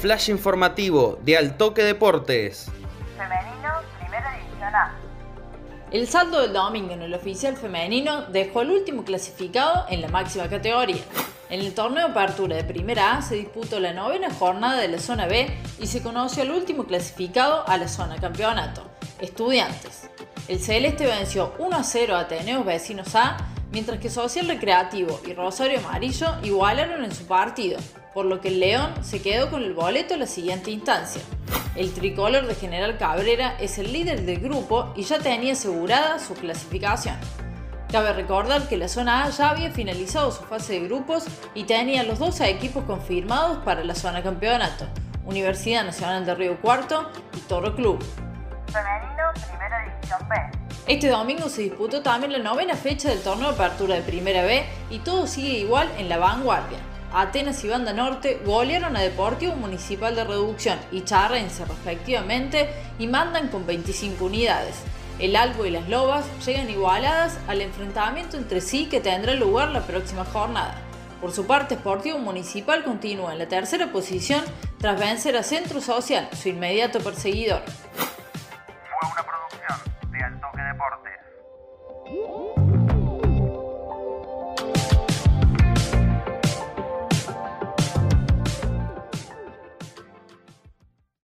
flash informativo de Altoque Deportes. Femenino, Primera División A. El saldo del domingo en el oficial femenino dejó al último clasificado en la máxima categoría. En el torneo Apertura de Primera A se disputó la novena jornada de la zona B y se conoció al último clasificado a la zona campeonato, Estudiantes. El Celeste venció 1 a 0 a Ateneos Vecinos A, mientras que Social Recreativo y Rosario Amarillo igualaron en su partido, por lo que el León se quedó con el boleto en la siguiente instancia. El tricolor de General Cabrera es el líder del grupo y ya tenía asegurada su clasificación. Cabe recordar que la zona A ya había finalizado su fase de grupos y tenía los 12 equipos confirmados para la zona campeonato, Universidad Nacional de Río Cuarto y Toro Club. Femenino, Primera División B. Este domingo se disputó también la novena fecha del torneo de apertura de Primera B y todo sigue igual en la vanguardia. Atenas y Banda Norte golearon a Deportivo Municipal de Reducción y Charrense respectivamente y mandan con 25 unidades. El Albo y las Lobas llegan igualadas al enfrentamiento entre sí que tendrá lugar la próxima jornada. Por su parte, Sportivo Municipal continúa en la tercera posición tras vencer a Centro Social, su inmediato perseguidor.